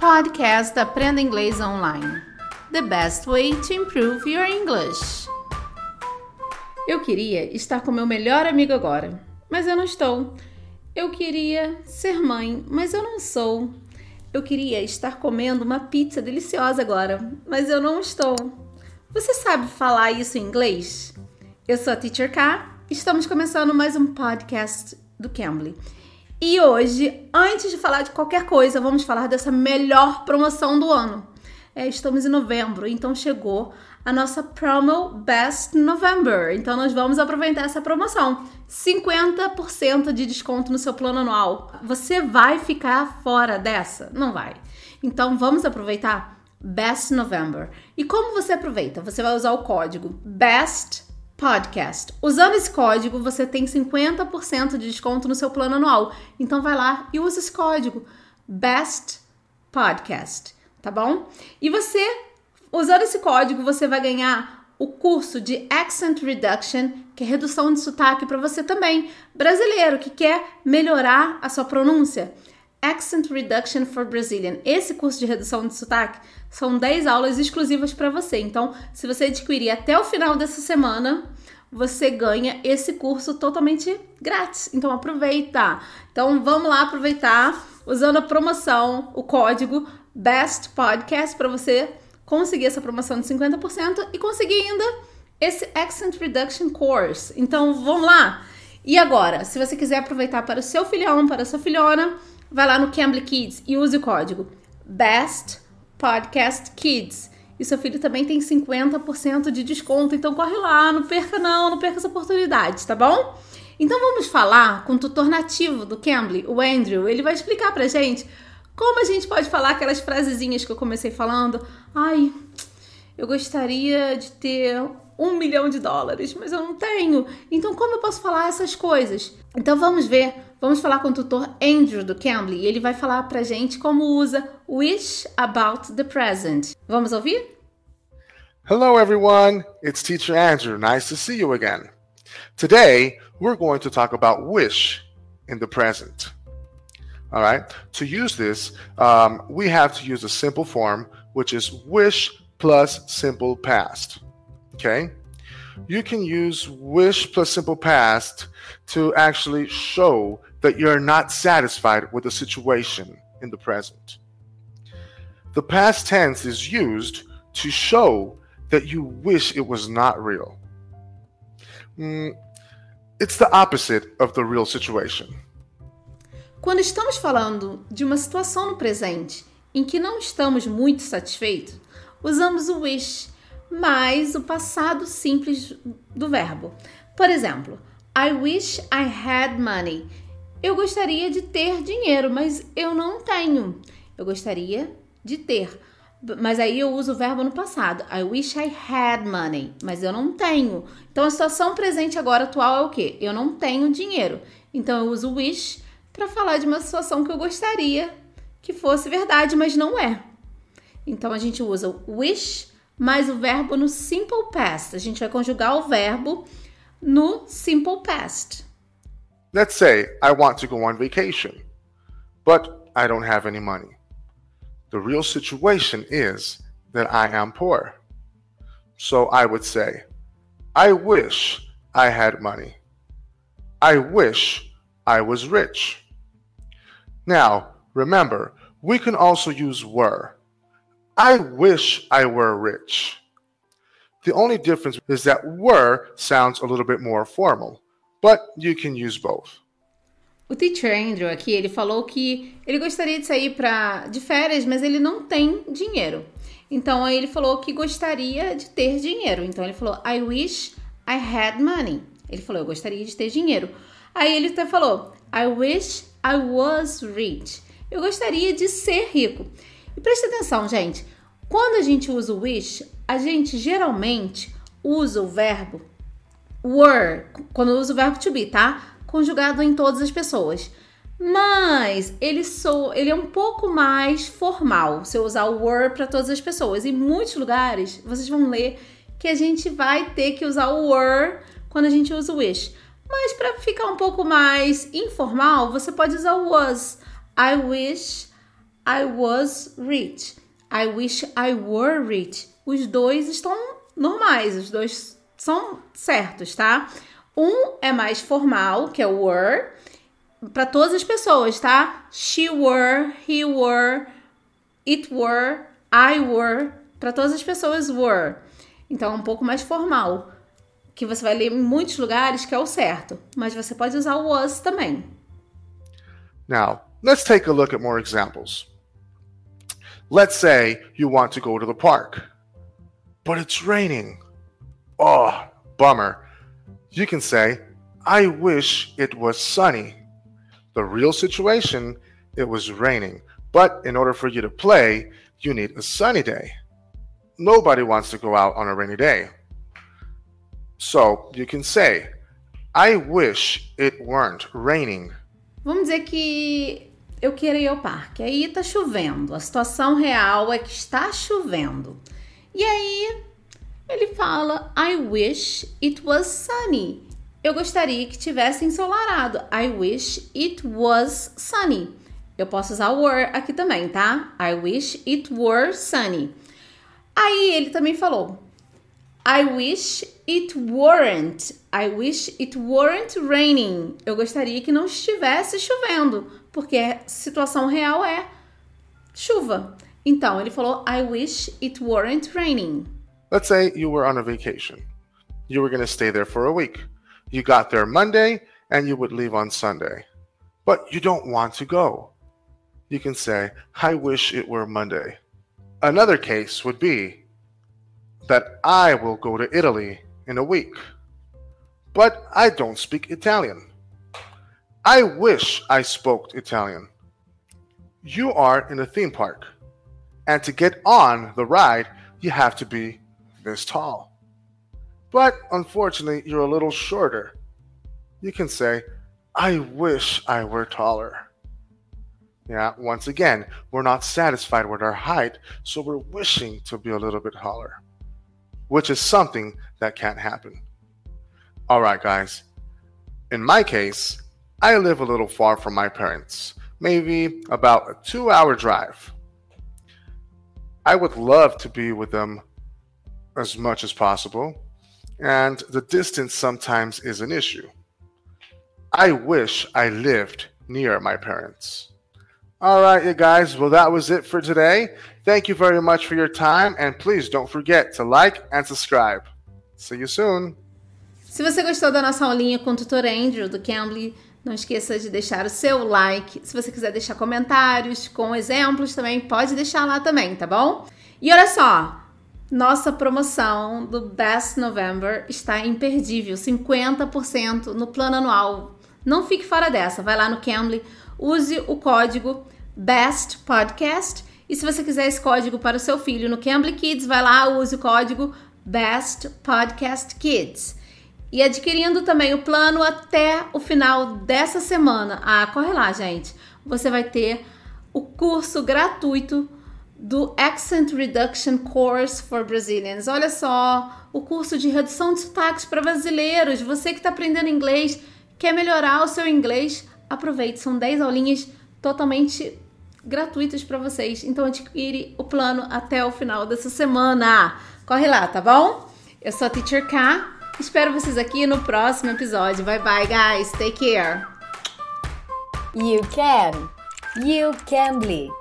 Podcast Aprenda Inglês Online. The best way to improve your English. Eu queria estar com meu melhor amigo agora, mas eu não estou. Eu queria ser mãe, mas eu não sou. Eu queria estar comendo uma pizza deliciosa agora, mas eu não estou. Você sabe falar isso em inglês? Eu sou a Teacher K. Estamos começando mais um podcast do Cambly. E hoje, antes de falar de qualquer coisa, vamos falar dessa melhor promoção do ano. É, estamos em novembro, então chegou a nossa promo Best November. Então nós vamos aproveitar essa promoção. 50% de desconto no seu plano anual. Você vai ficar fora dessa? Não vai. Então vamos aproveitar Best November. E como você aproveita? Você vai usar o código BEST Podcast. Usando esse código, você tem 50% de desconto no seu plano anual. Então vai lá e usa esse código BEST Podcast, tá bom? E você, usando esse código, você vai ganhar o curso de Accent Reduction, que é redução de sotaque para você também, brasileiro que quer melhorar a sua pronúncia. Accent Reduction for Brazilian. Esse curso de redução de sotaque são 10 aulas exclusivas para você. Então, se você adquirir até o final dessa semana, você ganha esse curso totalmente grátis. Então, aproveita. Então, vamos lá aproveitar usando a promoção, o código Best Podcast para você conseguir essa promoção de 50% e conseguir ainda esse Accent Reduction Course. Então, vamos lá. E agora, se você quiser aproveitar para o seu filhão, para a sua filhona, vai lá no Cambly Kids e use o código BEST Podcast Kids. E seu filho também tem 50% de desconto, então corre lá, não perca não, não perca essa oportunidade, tá bom? Então vamos falar com o tutor nativo do Cambly, o Andrew. Ele vai explicar pra gente como a gente pode falar aquelas frasezinhas que eu comecei falando. Ai, eu gostaria de ter um milhão de dólares, mas eu não tenho. Então, como eu posso falar essas coisas? Então, vamos ver. Vamos falar com o tutor Andrew do Cambly e ele vai falar pra gente como usa wish about the present. Vamos ouvir? Hello, everyone. It's Teacher Andrew. Nice to see you again. Today, we're going to talk about wish in the present. All right. To use this, um, we have to use a simple form, which is wish plus simple past. Okay. You can use wish plus simple past to actually show that you're not satisfied with the situation in the present. The past tense is used to show that you wish it was not real. Mm, it's the opposite of the real situation. Quando estamos falando de uma situação no presente em que não estamos muito satisfeitos, usamos o wish mais o passado simples do verbo. Por exemplo, I wish I had money. Eu gostaria de ter dinheiro, mas eu não tenho. Eu gostaria de ter. Mas aí eu uso o verbo no passado. I wish I had money. Mas eu não tenho. Então a situação presente agora atual é o quê? Eu não tenho dinheiro. Então eu uso wish para falar de uma situação que eu gostaria que fosse verdade, mas não é. Então a gente usa wish mais o verbo no simple past. A gente vai conjugar o verbo no simple past. Let's say I want to go on vacation, but I don't have any money. The real situation is that I am poor. So I would say, I wish I had money. I wish I was rich. Now, remember, we can also use were. I wish I were rich. The only difference is that were sounds a little bit more formal, but you can use both. O teacher Andrew aqui, ele falou que ele gostaria de sair para de férias, mas ele não tem dinheiro. Então ele falou que gostaria de ter dinheiro. Então ele falou I wish I had money. Ele falou eu gostaria de ter dinheiro. Aí ele até falou I wish I was rich. Eu gostaria de ser rico. E preste atenção, gente. Quando a gente usa o wish, a gente geralmente usa o verbo were, quando usa o verbo to be, tá? Conjugado em todas as pessoas. Mas ele, sou, ele é um pouco mais formal se eu usar o were para todas as pessoas. Em muitos lugares, vocês vão ler que a gente vai ter que usar o were quando a gente usa o wish. Mas para ficar um pouco mais informal, você pode usar o was. I wish I was rich. I wish I were rich. Os dois estão normais, os dois são certos, tá? Um é mais formal, que é o were, para todas as pessoas, tá? She were, he were, it were, I were, para todas as pessoas were. Então é um pouco mais formal, que você vai ler em muitos lugares que é o certo, mas você pode usar o was também. Now, let's take a look at more examples. Let's say you want to go to the park, but it's raining. Oh, bummer. You can say, I wish it was sunny. The real situation, it was raining. But in order for you to play, you need a sunny day. Nobody wants to go out on a rainy day. So you can say, I wish it weren't raining. Vamos dizer que eu quero ir ao parque. Aí tá chovendo. A situação real é que está chovendo. E aí ele fala: I wish it was sunny. Eu gostaria que tivesse ensolarado. I wish it was sunny. Eu posso usar were aqui também, tá? I wish it were sunny. Aí ele também falou: I wish it weren't. I wish it weren't raining. Eu gostaria que não estivesse chovendo porque a situação real é chuva. Então, ele falou, I wish it weren't raining. Let's say you were on a vacation. You were going to stay there for a week. You got there Monday and you would leave on Sunday. But you don't want to go. You can say, I wish it were Monday. Another case would be that I will go to Italy in a week. But I don't speak Italian. I wish I spoke Italian. You are in a theme park, and to get on the ride, you have to be this tall. But unfortunately, you're a little shorter. You can say, I wish I were taller. Yeah, once again, we're not satisfied with our height, so we're wishing to be a little bit taller, which is something that can't happen. All right, guys. In my case, I live a little far from my parents, maybe about a two hour drive. I would love to be with them as much as possible, and the distance sometimes is an issue. I wish I lived near my parents. All right, you guys. Well, that was it for today. Thank you very much for your time, and please don't forget to like and subscribe. See you soon. Se você gostou da nossa aulinha com o tutor Andrew do Cambly, Não esqueça de deixar o seu like. Se você quiser deixar comentários com exemplos também, pode deixar lá também, tá bom? E olha só, nossa promoção do Best November está imperdível, 50% no plano anual. Não fique fora dessa, vai lá no Cambly, use o código BEST PODCAST e se você quiser esse código para o seu filho no Cambly Kids, vai lá, use o código BEST PODCAST Kids e adquirindo também o plano até o final dessa semana. Ah, corre lá, gente. Você vai ter o curso gratuito do Accent Reduction Course for Brazilians. Olha só, o curso de redução de sotaques para brasileiros. Você que está aprendendo inglês, quer melhorar o seu inglês, aproveite. São 10 aulinhas totalmente gratuitas para vocês. Então adquire o plano até o final dessa semana. Corre lá, tá bom? Eu sou a Teacher K Espero vocês aqui no próximo episódio. Bye bye, guys. Take care. You can. You can be.